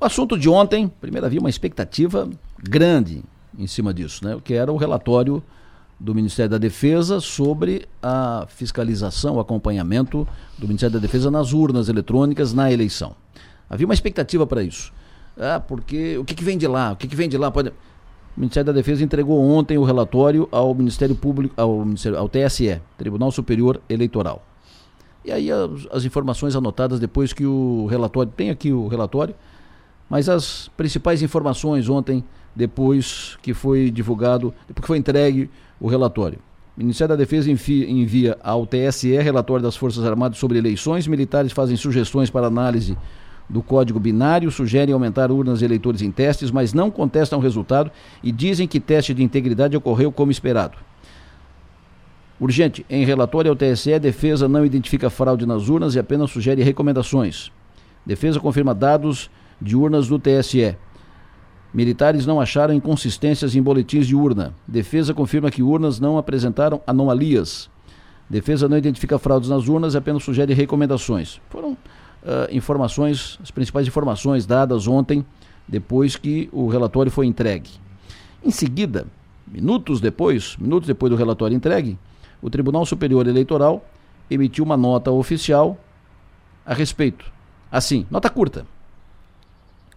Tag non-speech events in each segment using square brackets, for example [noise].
O assunto de ontem, primeiro havia uma expectativa grande em cima disso, né? que era o relatório do Ministério da Defesa sobre a fiscalização, o acompanhamento do Ministério da Defesa nas urnas eletrônicas na eleição. Havia uma expectativa para isso. Ah, porque o que, que, vem de lá? O que, que vem de lá? Pode... O Ministério da Defesa entregou ontem o relatório ao Ministério Público, ao, Ministério, ao TSE, Tribunal Superior Eleitoral. E aí as, as informações anotadas depois que o relatório, tem aqui o relatório, mas as principais informações ontem, depois que foi divulgado, depois que foi entregue o relatório. O Ministério da Defesa envia, ao TSE relatório das Forças Armadas sobre eleições. Militares fazem sugestões para análise do código binário, sugerem aumentar urnas de eleitores em testes, mas não contestam o resultado e dizem que teste de integridade ocorreu como esperado. Urgente, em relatório ao TSE, defesa não identifica fraude nas urnas e apenas sugere recomendações. Defesa confirma dados de urnas do TSE. Militares não acharam inconsistências em boletins de urna. Defesa confirma que urnas não apresentaram anomalias. Defesa não identifica fraudes nas urnas apenas sugere recomendações. Foram uh, informações, as principais informações dadas ontem, depois que o relatório foi entregue. Em seguida, minutos depois, minutos depois do relatório entregue, o Tribunal Superior Eleitoral emitiu uma nota oficial a respeito. Assim, nota curta.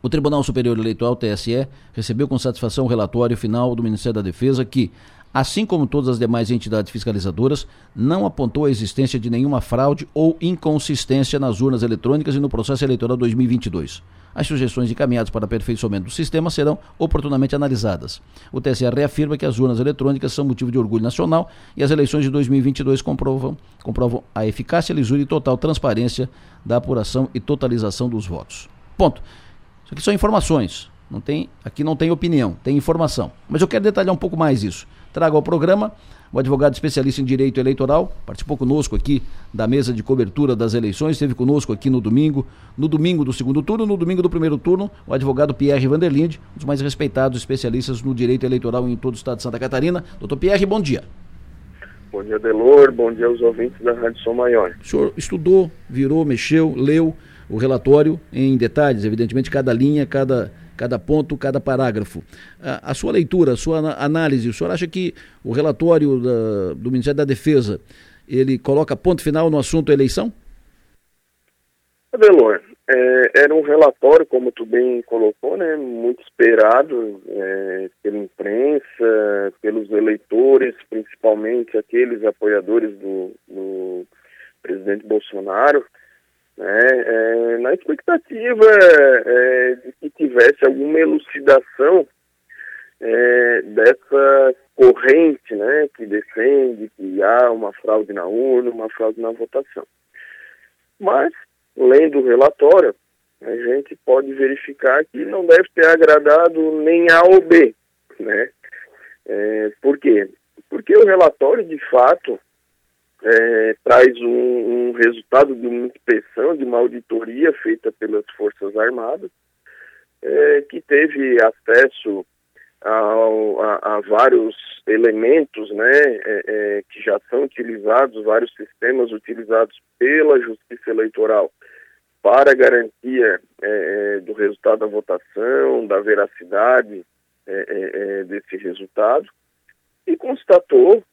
O Tribunal Superior Eleitoral, TSE, recebeu com satisfação o relatório final do Ministério da Defesa que, assim como todas as demais entidades fiscalizadoras, não apontou a existência de nenhuma fraude ou inconsistência nas urnas eletrônicas e no processo eleitoral 2022. As sugestões encaminhadas para aperfeiçoamento do sistema serão oportunamente analisadas. O TSE reafirma que as urnas eletrônicas são motivo de orgulho nacional e as eleições de 2022 comprovam, comprovam a eficácia, lisura e total transparência da apuração e totalização dos votos. Ponto. Aqui são informações. Não tem, aqui não tem opinião, tem informação. Mas eu quero detalhar um pouco mais isso. Trago ao programa o advogado especialista em direito eleitoral, participou conosco aqui da mesa de cobertura das eleições, esteve conosco aqui no domingo, no domingo do segundo turno, no domingo do primeiro turno, o advogado Pierre Vanderlinde, um dos mais respeitados especialistas no direito eleitoral em todo o estado de Santa Catarina. Doutor Pierre, bom dia. Bom dia, Delor, bom dia aos ouvintes da Rádio Som Maior. O senhor estudou, virou, mexeu, leu o relatório em detalhes, evidentemente, cada linha, cada, cada ponto, cada parágrafo. A, a sua leitura, a sua análise, o senhor acha que o relatório da, do Ministério da Defesa, ele coloca ponto final no assunto eleição? Adelor, é, era um relatório, como tu bem colocou, né, muito esperado é, pela imprensa, pelos eleitores, principalmente aqueles apoiadores do, do presidente Bolsonaro né, é, na expectativa é, de que tivesse alguma elucidação é, dessa corrente né, que defende que há uma fraude na urna, uma fraude na votação. Mas, lendo o relatório, a gente pode verificar que não deve ter agradado nem A ou B. Né? É, por quê? Porque o relatório, de fato, é, traz um, um, resultado de uma inspeção, de uma auditoria feita pelas Forças Armadas, é, que teve acesso a, a, vários elementos né, é, é que já são utilizados, vários sistemas utilizados pela Justiça Eleitoral para garantia é, é, do resultado da votação, da veracidade desse resultado, e constatou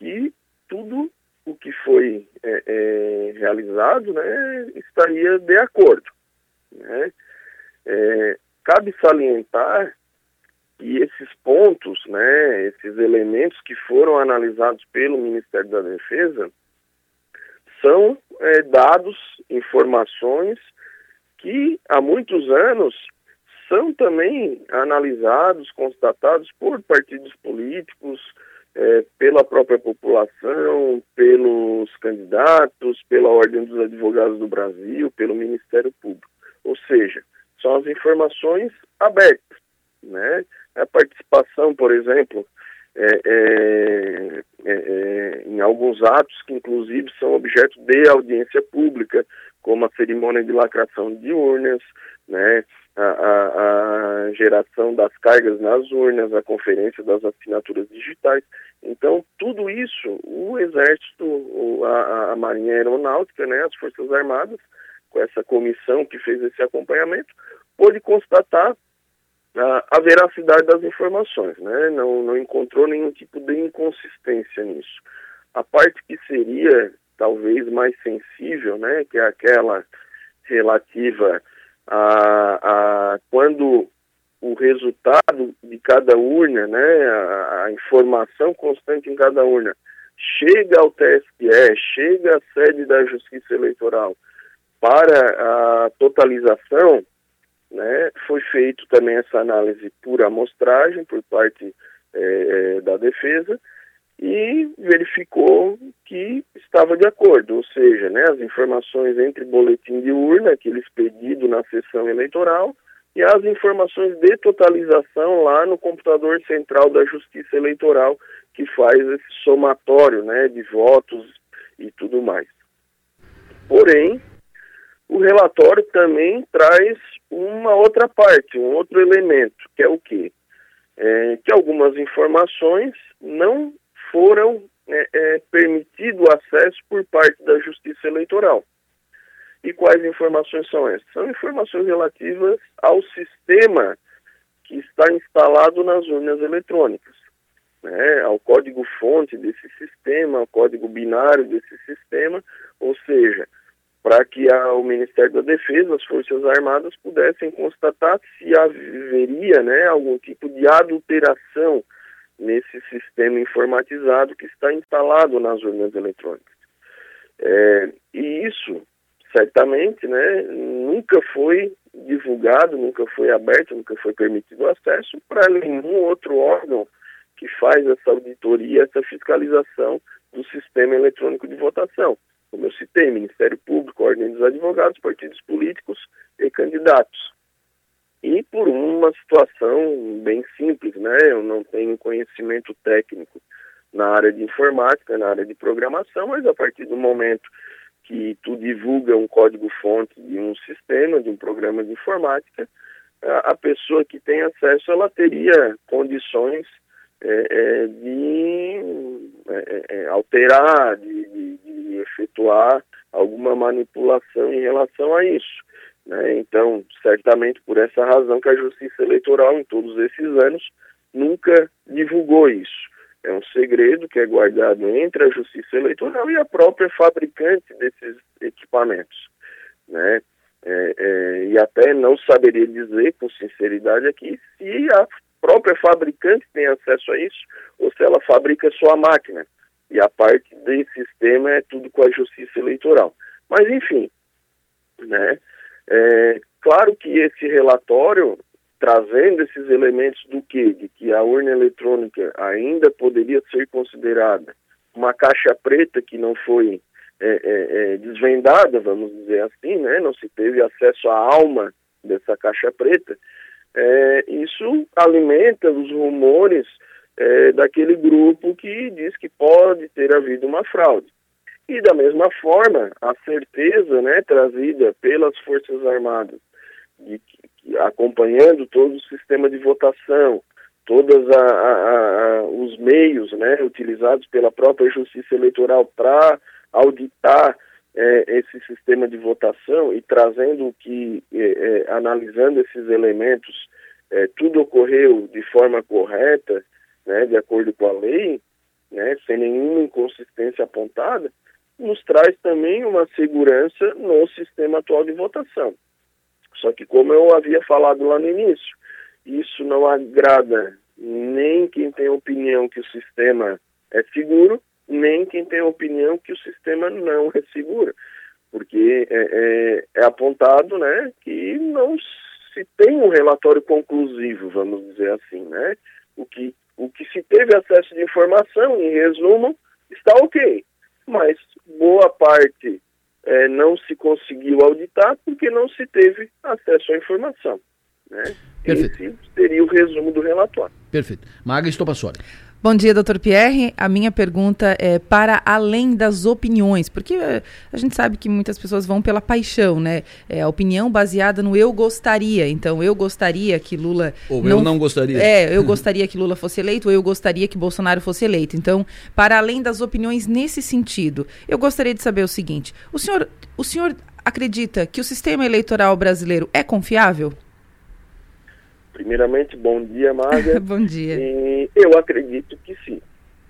que tudo o que foi é, é, realizado né, estaria de acordo. Né? É, cabe salientar que esses pontos, né, esses elementos que foram analisados pelo Ministério da Defesa, são é, dados, informações que há muitos anos são também analisados, constatados por partidos políticos, é, pela própria população, pelos candidatos, pela Ordem dos Advogados do Brasil, pelo Ministério Público. Ou seja, são as informações abertas. Né? A participação, por exemplo, é, é, é, é em alguns atos que inclusive são objeto de audiência pública, como a cerimônia de lacração de urnas, né, a, a, a, geração das cargas nas urnas, a conferência das assinaturas digitais. Então, tudo isso, o Exército, a, a Marinha Aeronáutica, né, as Forças Armadas, com essa comissão que fez esse acompanhamento, pôde constatar a, a, veracidade das informações, né? Não, não encontrou nenhum tipo de inconsistência nisso. A parte que seria talvez mais sensível, né, que é aquela relativa a, a quando o resultado de cada urna, né, a, a, informação constante em cada urna, chega ao TSE, chega à sede da Justiça Eleitoral para a totalização, né, foi feito também essa análise por amostragem por parte é, da defesa e verificou que estava de acordo, ou seja, né, as informações entre boletim de urna, aquele expedido na sessão eleitoral, e as informações de totalização lá no computador central da Justiça Eleitoral, que faz esse somatório né, de votos e tudo mais. Porém, o relatório também traz uma outra parte, um outro elemento, que é o quê? É, que algumas informações não foram é, é, permitido acesso por parte da Justiça Eleitoral. E quais informações são essas? São informações relativas ao sistema que está instalado nas urnas eletrônicas, né, ao código-fonte desse sistema, ao código binário desse sistema, ou seja, para que a, o Ministério da Defesa, as Forças Armadas pudessem constatar se haveria né, algum tipo de adulteração nesse sistema informatizado que está instalado nas urnas eletrônicas. É, e isso, certamente, né, nunca foi divulgado, nunca foi aberto, nunca foi permitido acesso para nenhum outro órgão que faz essa auditoria, essa fiscalização do sistema eletrônico de votação. Como eu citei, Ministério Público, Ordem dos Advogados, partidos políticos e candidatos e por uma situação bem simples, né? Eu não tenho conhecimento técnico na área de informática, na área de programação, mas a partir do momento que tu divulga um código-fonte de um sistema, de um programa de informática, a, a pessoa que tem acesso, ela teria condições é, é, de é, é, é alterar, de, de, de efetuar alguma manipulação em relação a isso. Né? Então, certamente por essa razão que a Justiça Eleitoral, em todos esses anos, nunca divulgou isso. É um segredo que é guardado entre a Justiça Eleitoral e a própria fabricante desses equipamentos. Né? É, é, e até não saberia dizer com sinceridade aqui se a própria fabricante tem acesso a isso ou se ela fabrica sua máquina. E a parte desse sistema é tudo com a Justiça Eleitoral. Mas, enfim, né? É, claro que esse relatório, trazendo esses elementos do que? De que a urna eletrônica ainda poderia ser considerada uma caixa preta que não foi é, é, é, desvendada, vamos dizer assim, né? não se teve acesso à alma dessa caixa preta, é, isso alimenta os rumores é, daquele grupo que diz que pode ter havido uma fraude. E da mesma forma, a certeza né, trazida pelas Forças Armadas, de que, acompanhando todo o sistema de votação, todos os meios né, utilizados pela própria Justiça Eleitoral para auditar é, esse sistema de votação e trazendo que, é, é, analisando esses elementos, é, tudo ocorreu de forma correta, né, de acordo com a lei, né, sem nenhuma inconsistência apontada, nos traz também uma segurança no sistema atual de votação. Só que, como eu havia falado lá no início, isso não agrada nem quem tem opinião que o sistema é seguro, nem quem tem opinião que o sistema não é seguro. Porque é, é, é apontado né, que não se tem um relatório conclusivo, vamos dizer assim. Né? O, que, o que se teve acesso de informação, em resumo, está ok mas boa parte é, não se conseguiu auditar porque não se teve acesso à informação. Né? Perfeito. Esse seria o resumo do relatório. Perfeito. Maga Estopassoli. Bom dia, doutor Pierre. A minha pergunta é para além das opiniões, porque eh, a gente sabe que muitas pessoas vão pela paixão, né? É a opinião baseada no eu gostaria. Então, eu gostaria que Lula. Ou não... eu não gostaria. É, eu gostaria que Lula fosse eleito, ou eu gostaria que Bolsonaro fosse eleito. Então, para além das opiniões nesse sentido, eu gostaria de saber o seguinte: o senhor, o senhor acredita que o sistema eleitoral brasileiro é confiável? Primeiramente, bom dia, Maga. [laughs] bom dia. E eu acredito que sim,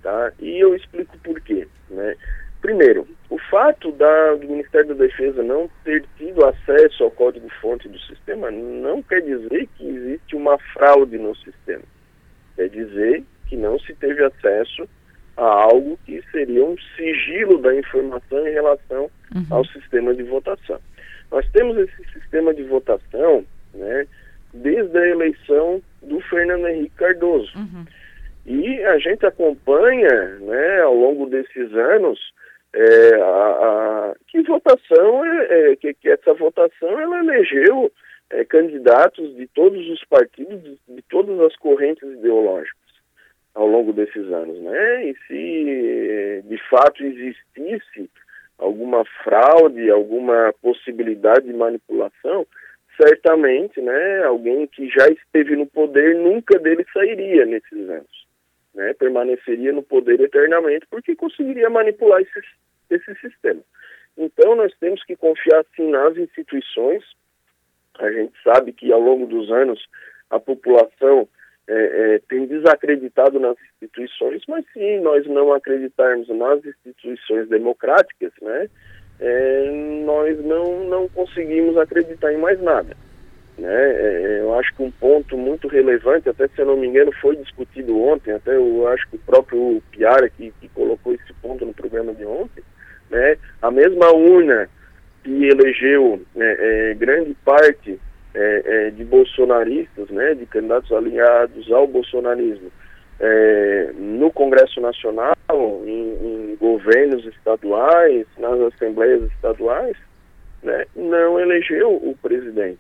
tá? E eu explico por quê, né? Primeiro, o fato da, do Ministério da Defesa não ter tido acesso ao código-fonte do sistema não quer dizer que existe uma fraude no sistema. Quer dizer que não se teve acesso a algo que seria um sigilo da informação em relação uhum. ao sistema de votação. Nós temos esse sistema de votação desde a eleição do Fernando Henrique Cardoso. Uhum. E a gente acompanha né, ao longo desses anos é, a, a, que votação é, é, que, que, essa votação ela elegeu é, candidatos de todos os partidos, de, de, todas as correntes ideológicas ao longo desses anos, né? E se de fato existisse alguma fraude, alguma possibilidade de manipulação, certamente, né, alguém que já esteve no poder nunca dele sairia nesses anos, né? Permaneceria no poder eternamente porque conseguiria manipular esse, esse sistema. Então nós temos que confiar sim nas instituições. A gente sabe que ao longo dos anos a população é, é, tem desacreditado nas instituições, mas se nós não acreditarmos nas instituições democráticas, né, é, nós não, não conseguimos acreditar em mais nada. Né? É, eu acho que um ponto muito relevante, até se eu não me engano, foi discutido ontem, até eu acho que o próprio Piara que, que colocou esse ponto no programa de ontem, né? a mesma urna que elegeu é, é, grande parte é, é, de bolsonaristas, né, de candidatos alinhados ao bolsonarismo, é, no Congresso Nacional, em, em, governos estaduais, nas assembleias estaduais, né, não elegeu o presidente.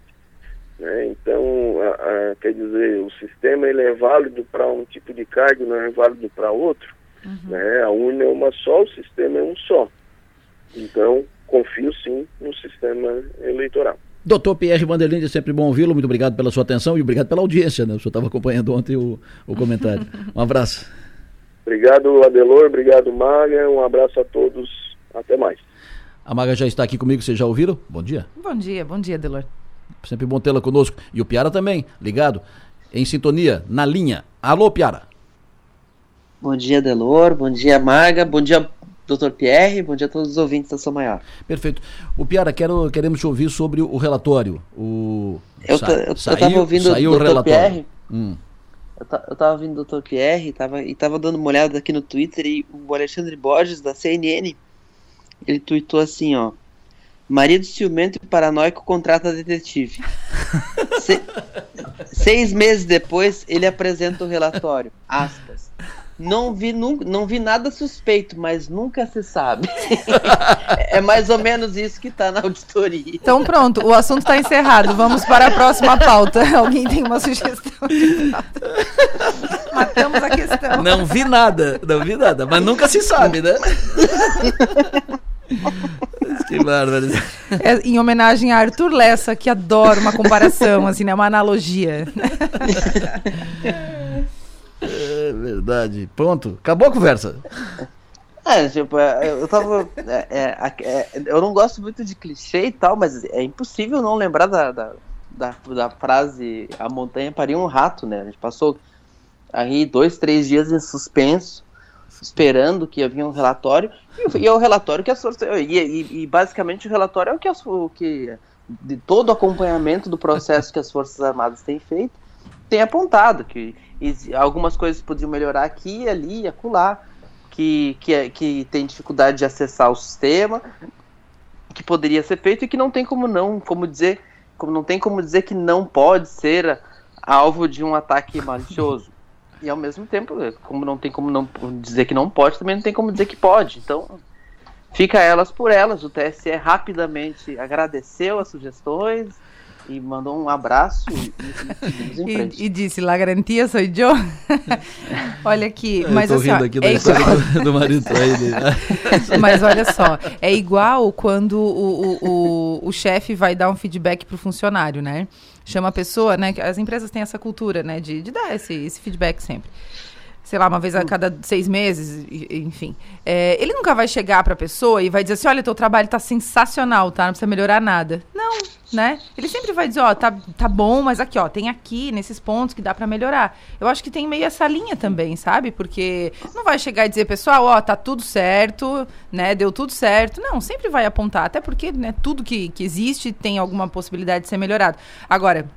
Né? Então, a, a, quer dizer, o sistema ele é válido para um tipo de cargo, não é válido para outro. Uhum. Né? A urna é uma só, o sistema é um só. Então, confio sim no sistema eleitoral. Doutor Pierre Vanderlinde, é sempre bom ouvi-lo. Muito obrigado pela sua atenção e obrigado pela audiência. Né? O senhor estava acompanhando ontem o, o comentário. Um abraço. Obrigado, Adelor. Obrigado, Maga. Um abraço a todos. Até mais. A Maga já está aqui comigo, vocês já ouviram? Bom dia. Bom dia, bom dia, Adelor. Sempre bom tê-la conosco. E o Piara também, ligado, em sintonia, na linha. Alô, Piara. Bom dia, Delor. Bom dia, Maga. Bom dia, Dr. Pierre, bom dia a todos os ouvintes da São Maior. Perfeito. O Piara, quero, queremos te ouvir sobre o relatório. O... Eu, Sa eu, saiu, ouvindo o Dr. Relatório. Pierre. Hum. Eu, eu tava ouvindo o Dr. Pierre tava, e tava dando uma olhada aqui no Twitter e o Alexandre Borges, da CNN, ele tweetou assim, ó. Marido ciumento e paranoico contrata detetive. [laughs] Se, seis meses depois, ele apresenta o relatório. Aspas. Não vi, não, não vi nada suspeito, mas nunca se sabe. [laughs] é mais ou menos isso que está na auditoria. Então pronto, o assunto está encerrado. Vamos para a próxima pauta. [laughs] Alguém tem uma sugestão? Matamos a questão. Não vi nada, não vi nada, mas nunca se sabe, né? [laughs] que bárbaro. É em homenagem a Arthur Lessa, que adora uma comparação, assim, né? Uma analogia. É verdade. Pronto. Acabou a conversa. É, tipo, é, eu tava. É, é, é, eu não gosto muito de clichê e tal, mas é impossível não lembrar da, da, da, da frase A montanha pariu um rato, né? A gente passou aí dois, três dias em suspenso, esperando que havia um relatório, e, e é o relatório que forças. E, e, e, basicamente o relatório é o que, as, o que. de todo o acompanhamento do processo que as Forças Armadas têm feito, tem apontado que algumas coisas podiam melhorar aqui, ali acolá, que, que, é, que tem dificuldade de acessar o sistema, que poderia ser feito e que não tem como não, como dizer, como não tem como dizer que não pode ser alvo de um ataque malicioso. E ao mesmo tempo, como não tem como não dizer que não pode, também não tem como dizer que pode. Então, fica elas por elas. O TSE rapidamente agradeceu as sugestões, e mandou um abraço e, e, e, [laughs] disse, la garantia sou eu. [laughs] olha aqui, eu mas assim, ó, aqui é igual... do, do marido aí. [laughs] mas olha só, é igual quando o, o, o, o chefe vai dar um feedback pro funcionário, né? Chama a pessoa, né? As empresas têm essa cultura, né? De, de dar esse, esse feedback sempre. Sei lá, uma vez a cada seis meses, enfim. É, ele nunca vai chegar para a pessoa e vai dizer assim, olha, teu trabalho está sensacional, tá? Não precisa melhorar nada. Não, né? Ele sempre vai dizer, ó, tá, tá bom, mas aqui, ó, tem aqui, nesses pontos que dá para melhorar. Eu acho que tem meio essa linha também, sabe? Porque não vai chegar e dizer, pessoal, ó, tá tudo certo, né? Deu tudo certo. Não, sempre vai apontar, até porque, né, tudo que, que existe tem alguma possibilidade de ser melhorado. Agora,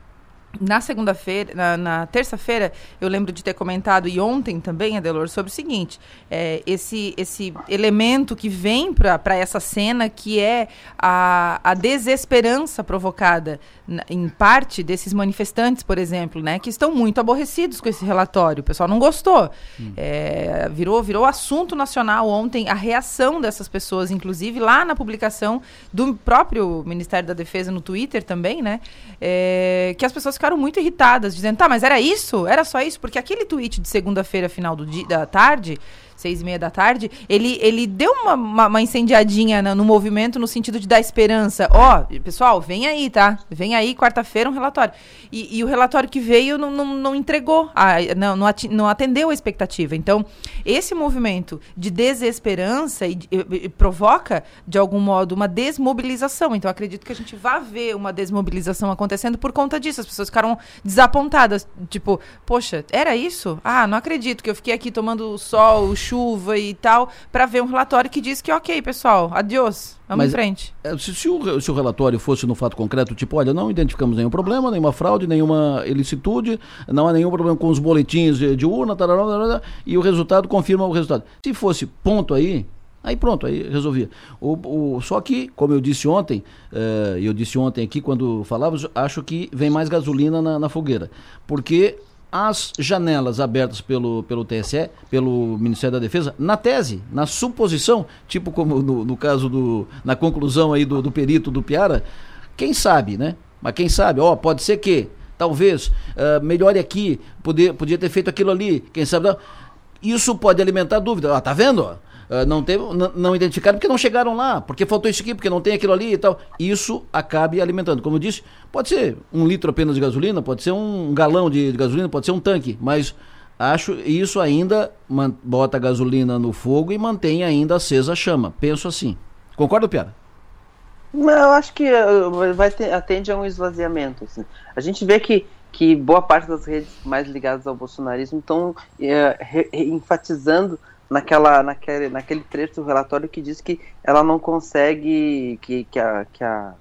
na segunda-feira, na, na terça-feira, eu lembro de ter comentado, e ontem também, Adelor, sobre o seguinte: é, esse, esse elemento que vem para essa cena, que é a, a desesperança provocada, na, em parte, desses manifestantes, por exemplo, né, que estão muito aborrecidos com esse relatório. O pessoal não gostou. Hum. É, virou, virou assunto nacional ontem a reação dessas pessoas, inclusive lá na publicação do próprio Ministério da Defesa no Twitter também, né? É, que as pessoas ficaram muito irritadas, dizendo, tá, mas era isso? Era só isso? Porque aquele tweet de segunda-feira, final do dia, da tarde, seis e meia da tarde, ele, ele deu uma, uma, uma incendiadinha no, no, movimento no sentido de dar esperança. Ó, oh, pessoal, vem aí, tá? Vem aí, quarta-feira, um relatório. E, e, o relatório que veio não, não, não entregou, a, não, não atendeu a expectativa. Então, esse movimento de desesperança e, e, provoca, de algum modo, uma desmobilização. Então, acredito que a gente vai ver uma desmobilização acontecendo por conta disso. As pessoas ficaram desapontadas. Tipo, poxa, era isso? Ah, não acredito que eu fiquei aqui tomando sol, o chuva e tal, para ver um relatório que diz que, ok, pessoal, adiós, vamos Mas, em frente. É, se, se, o, se o relatório fosse no fato concreto, tipo, olha, não identificamos nenhum problema, nenhuma fraude, nenhuma ilicitude, não há nenhum problema com os boletins de, de urna, tarará, tarará, e o resultado confirma o resultado. Se fosse ponto aí, Aí pronto, aí resolvia. O, o, só que, como eu disse ontem, uh, eu disse ontem aqui quando falávamos, acho que vem mais gasolina na, na fogueira. Porque as janelas abertas pelo, pelo TSE, pelo Ministério da Defesa, na tese, na suposição, tipo como no, no caso do. na conclusão aí do, do perito do Piara, quem sabe, né? Mas quem sabe, ó, pode ser que, talvez, uh, melhore aqui, poder, podia ter feito aquilo ali, quem sabe. Não. Isso pode alimentar dúvida. Ó, tá vendo? Ah, não, teve, não, identificaram porque não chegaram lá, porque faltou isso aqui, porque não tem aquilo ali e tal. Isso acabe alimentando. Como eu disse, pode ser um litro apenas de gasolina, pode ser um galão de, de gasolina, pode ser um tanque, mas acho isso ainda bota a gasolina no fogo e mantém ainda acesa a chama. Penso assim. Concorda, Piara? Não, eu acho que uh, vai ter, atende a um esvaziamento. Assim. A gente vê que, que boa parte das redes mais ligadas ao bolsonarismo estão é, enfatizando naquela, naquele, naquele trecho do relatório que diz que ela não consegue, que, que, a, que, a,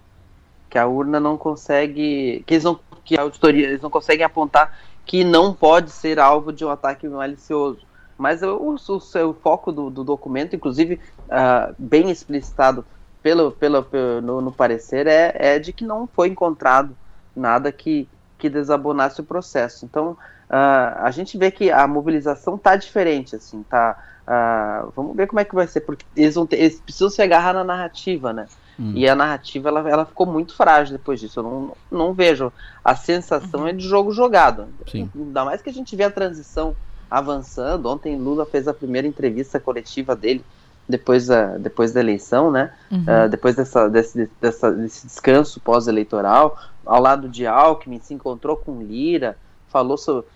que a urna não consegue, que, eles não, que a auditoria, eles não conseguem apontar que não pode ser alvo de um ataque malicioso. Mas o, o, o foco do, do, documento, inclusive uh, bem explicitado pelo, pelo, pelo no, no, parecer, é, é de que não foi encontrado nada que, que desabonasse o processo. Então, uh, a gente vê que a mobilização está diferente, assim, tá Uh, vamos ver como é que vai ser, porque eles, vão ter, eles precisam se agarrar na narrativa, né? Hum. E a narrativa ela, ela ficou muito frágil depois disso. Eu não, não vejo. A sensação uhum. é de jogo jogado. Sim. Ainda mais que a gente vê a transição avançando. Ontem Lula fez a primeira entrevista coletiva dele depois da, depois da eleição, né? Uhum. Uh, depois dessa, desse, dessa, desse descanso pós-eleitoral, ao lado de Alckmin, se encontrou com Lira, falou sobre,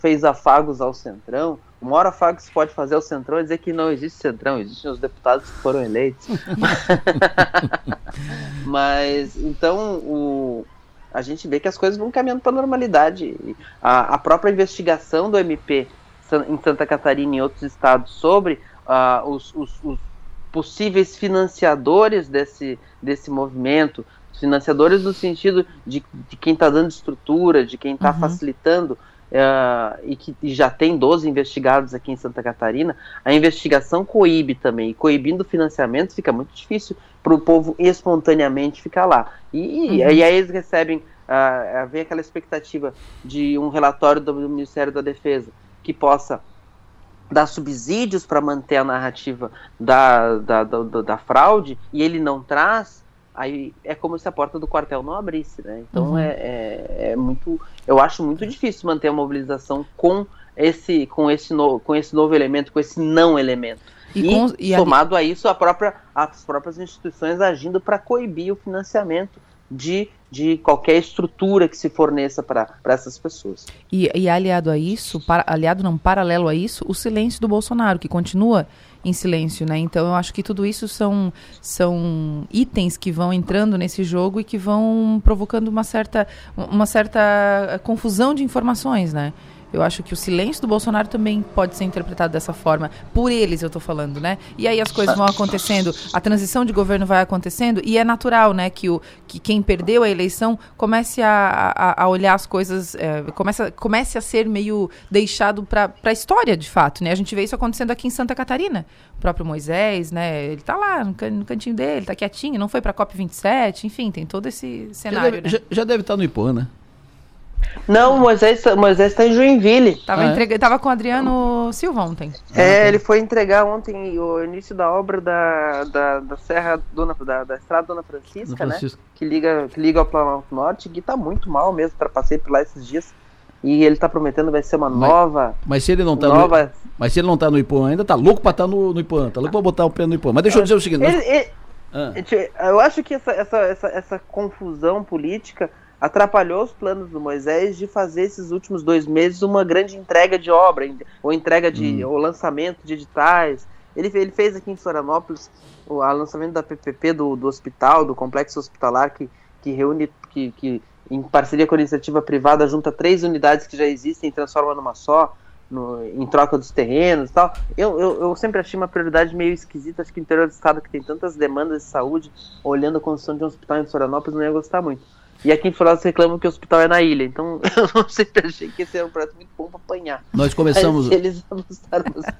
fez afagos ao Centrão. O maior afago que se pode fazer ao Centrão é dizer que não existe Centrão, existem os deputados que foram eleitos. [laughs] Mas, então, o, a gente vê que as coisas vão caminhando para a normalidade. A, a, própria investigação do MP em Santa Catarina e em outros estados sobre uh, os, os, os, possíveis financiadores desse, desse movimento, financiadores no sentido de, de quem está dando estrutura, de quem está uhum. facilitando Uh, e que e já tem 12 investigados aqui em Santa Catarina, a investigação coíbe também. E coibindo o financiamento fica muito difícil para o povo espontaneamente ficar lá. E, uhum. e aí eles recebem, uh, vem aquela expectativa de um relatório do Ministério da Defesa que possa dar subsídios para manter a narrativa da, da, da, da, fraude e ele não traz aí é como se a porta do quartel não abrisse, né? Então uhum. é, é, é, muito, eu acho muito difícil manter a mobilização com esse, com esse, no, com esse novo elemento, com esse não elemento. E, e, com, e somado ali... a isso, a própria, as próprias instituições agindo para coibir o financiamento de, de qualquer estrutura que se forneça para essas pessoas. E, e aliado a isso, para, aliado não, paralelo a isso, o silêncio do Bolsonaro, que continua em silêncio, né? Então eu acho que tudo isso são, são itens que vão entrando nesse jogo e que vão provocando uma certa, uma certa confusão de informações, né? Eu acho que o silêncio do Bolsonaro também pode ser interpretado dessa forma. Por eles, eu estou falando, né? E aí as coisas vão acontecendo, a transição de governo vai acontecendo, e é natural, né, que, o, que quem perdeu a eleição comece a, a, a olhar as coisas, é, comece, comece a ser meio deixado para a história, de fato, né? A gente vê isso acontecendo aqui em Santa Catarina. O próprio Moisés, né? Ele está lá no, can, no, cantinho dele, está quietinho, não foi para a COP27, enfim, tem todo esse cenário. Já deve, né? já, já deve estar no IPAN, né? Não, Moisés, Moisés tá em Joinville. Tava, Ah, é? entrega... Tava com o Adriano Silva ontem. É, ele foi entregar ontem o início da obra da, da, da Serra Dona, da, da Estrada Dona Francisca, No né? Que liga, que liga ao Planalto Norte, que tá muito mal mesmo, para passei por lá esses dias. E ele tá prometendo vai ser uma Mas- nova. Mas se ele não tá nova. no, mas se ele não tá no IPAN ainda, tá louco pra estar no, no IPAN, tá louco pra botar o pé no IPAN. Mas deixa eu dizer o seguinte, nós- Ele- ele- Ah, Eu acho que essa, essa, essa, essa confusão política atrapalhou os planos do Moisés de fazer esses últimos dois meses uma grande entrega de obra, ou entrega de. ou lançamento de editais. Ele, ele fez aqui em Florianópolis o lançamento da PPP do, do hospital, do complexo hospitalar, que, que reúne, que, que em parceria com a iniciativa privada junta três unidades que já existem e transforma numa só. no- em troca dos terrenos e tal. Eu, eu, eu sempre achei uma prioridade meio esquisita. Acho que o interior do estado que tem tantas demandas de saúde, olhando a construção de um hospital em Florianópolis, não ia gostar muito. E aqui em Florianópolis reclamam que o hospital é na ilha. Então [laughs] eu sempre achei que esse era um projeto muito bom para apanhar. nós começamos, eles bastante.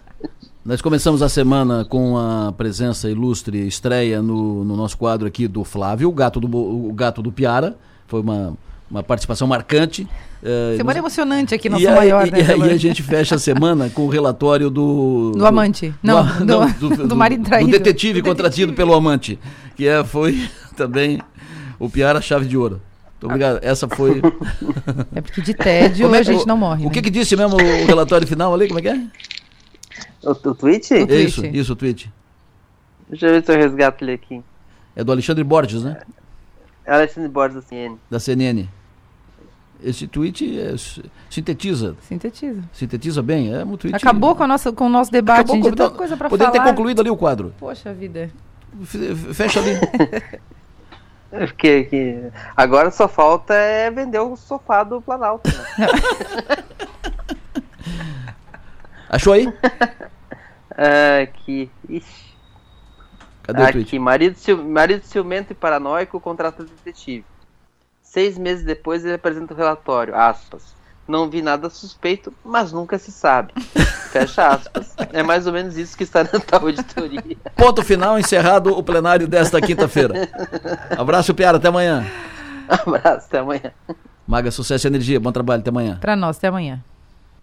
nós começamos a semana com a presença ilustre, estreia no, no nosso quadro aqui do Flávio, o gato do, o gato do Piara. Foi uma, uma participação marcante. eh, Semana nos- emocionante aqui no e São aí, Maior, e né? aí Semana- a gente fecha a semana com o relatório do... Do amante. Não, [laughs] do- do marido traído. Do detetive contratido pelo amante. Que é, foi [laughs] também o Piara Chave de Ouro. Muito obrigado. Essa foi... [laughs] É porque de tédio é a gente não morre. O né? que que disse mesmo o relatório final ali? Como é que é? O, o tweet? O tweet. Isso, isso, o tweet. Deixa eu ver se eu resgato ele aqui. É do Alexandre Borges, né? Alexandre Borges da CNN. Da CNN. Esse tweet é, sintetiza, Sintetiza. sintetiza bem. É um tweet... Acabou com, a nossa, com o nosso debate, Acabou gente. com- tanta coisa pra Poderia falar. ter concluído ali o quadro. Poxa vida. Fecha ali. [laughs] Porque que agora só falta é vender o sofá do Planalto. Né? [laughs] Achou aí? Aqui. Ixi. Cadê o Aqui, tweet? marido, ciu- marido ciumento e paranoico contrata detetive. Seis meses depois ele apresenta o relatório, aspas. Não vi nada suspeito, mas nunca se sabe. [laughs] Fecha aspas. É mais ou menos isso que está na tal auditoria. Ponto final, encerrado o plenário desta quinta-feira. Abraço, Piara, até amanhã. Abraço, até amanhã. Maga, sucesso e energia, bom trabalho, até amanhã. Pra nós, até amanhã.